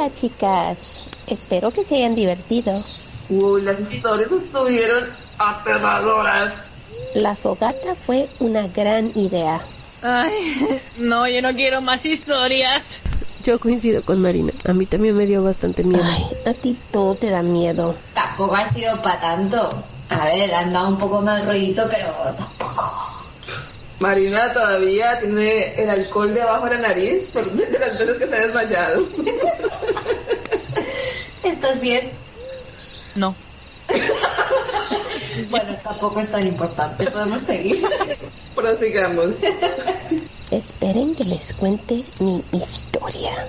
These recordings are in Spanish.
Hola. Chicas, espero que se hayan divertido. Uy, las historias estuvieron aterradoras. La fogata fue una gran idea. Ay, no, yo no quiero más historias. Yo coincido con Marina. A mí también me dio bastante miedo. Ay, a ti todo te da miedo. Tampoco ha sido para tanto. A ver, han dado un poco más rollito, pero tampoco. Marina todavía tiene el alcohol debajo de la nariz por de las veces que se ha desmayado. ¿Estás bien? No. Bueno, tampoco es tan importante. Podemos seguir. Prosigamos. Esperen que les cuente mi historia.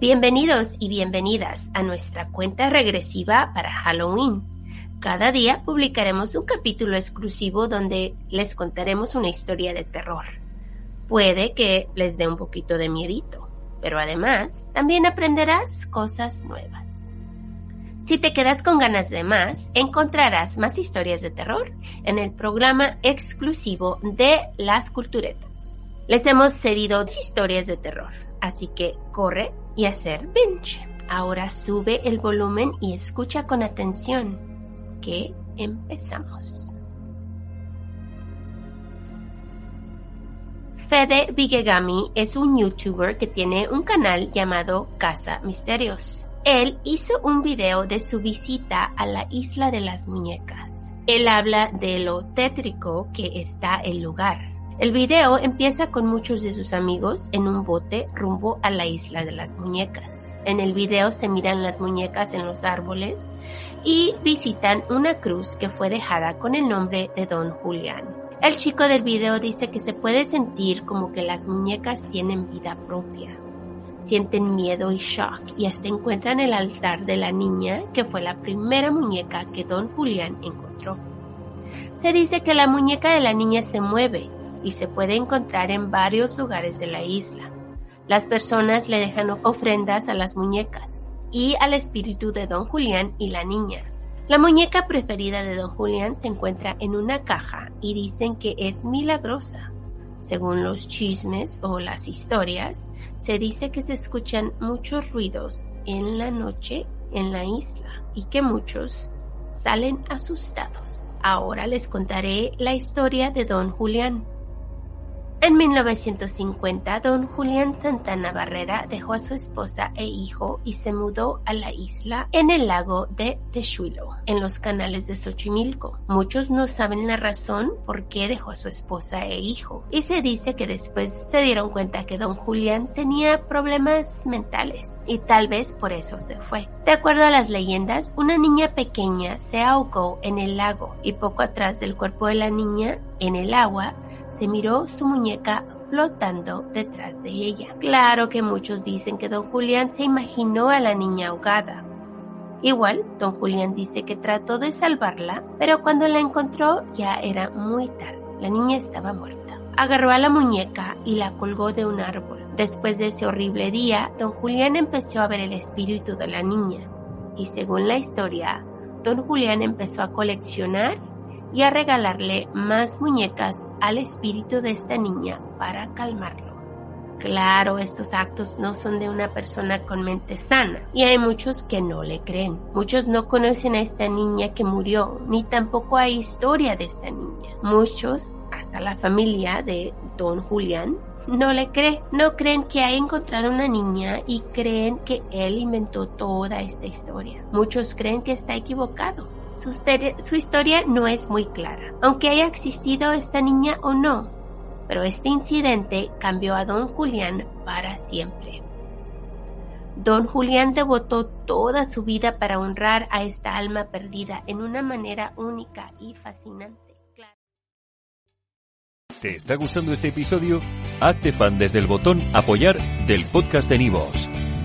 Bienvenidos y bienvenidas a nuestra cuenta regresiva para Halloween. Cada día publicaremos un capítulo exclusivo donde les contaremos una historia de terror. Puede que les dé un poquito de miedito, pero además también aprenderás cosas nuevas. Si te quedas con ganas de más, encontrarás más historias de terror en el programa exclusivo de Las Culturetas. Les hemos cedido historias de terror, así que corre y hacer binge. Ahora sube el volumen y escucha con atención que empezamos. Fede Vigegami es un youtuber que tiene un canal llamado Casa Misterios. Él hizo un video de su visita a la isla de las muñecas. Él habla de lo tétrico que está el lugar. El video empieza con muchos de sus amigos en un bote rumbo a la isla de las muñecas. En el video se miran las muñecas en los árboles y visitan una cruz que fue dejada con el nombre de Don Julián. El chico del video dice que se puede sentir como que las muñecas tienen vida propia. Sienten miedo y shock y hasta encuentran el altar de la niña que fue la primera muñeca que Don Julián encontró. Se dice que la muñeca de la niña se mueve y se puede encontrar en varios lugares de la isla. Las personas le dejan ofrendas a las muñecas y al espíritu de Don Julián y la niña. La muñeca preferida de Don Julián se encuentra en una caja y dicen que es milagrosa. Según los chismes o las historias, se dice que se escuchan muchos ruidos en la noche en la isla y que muchos salen asustados. Ahora les contaré la historia de Don Julián. En 1950, don Julián Santana Barrera dejó a su esposa e hijo y se mudó a la isla en el lago de Texuilo, en los canales de Xochimilco. Muchos no saben la razón por qué dejó a su esposa e hijo, y se dice que después se dieron cuenta que don Julián tenía problemas mentales, y tal vez por eso se fue. De acuerdo a las leyendas, una niña pequeña se ahogó en el lago, y poco atrás del cuerpo de la niña, en el agua, se miró su muñeca flotando detrás de ella. Claro que muchos dicen que don Julián se imaginó a la niña ahogada. Igual, don Julián dice que trató de salvarla, pero cuando la encontró ya era muy tarde. La niña estaba muerta. Agarró a la muñeca y la colgó de un árbol. Después de ese horrible día, don Julián empezó a ver el espíritu de la niña. Y según la historia, don Julián empezó a coleccionar y a regalarle más muñecas al espíritu de esta niña para calmarlo. Claro, estos actos no son de una persona con mente sana y hay muchos que no le creen. Muchos no conocen a esta niña que murió, ni tampoco hay historia de esta niña. Muchos, hasta la familia de Don Julián, no le cree. No creen que ha encontrado una niña y creen que él inventó toda esta historia. Muchos creen que está equivocado. Su, historia no es muy clara, aunque haya existido esta niña o no. Pero este incidente cambió a don Julián para siempre. Don Julián devotó toda su vida para honrar a esta alma perdida en una manera única y fascinante. ¿Te está gustando este episodio? Hazte fan desde el botón Apoyar del podcast de Nivos.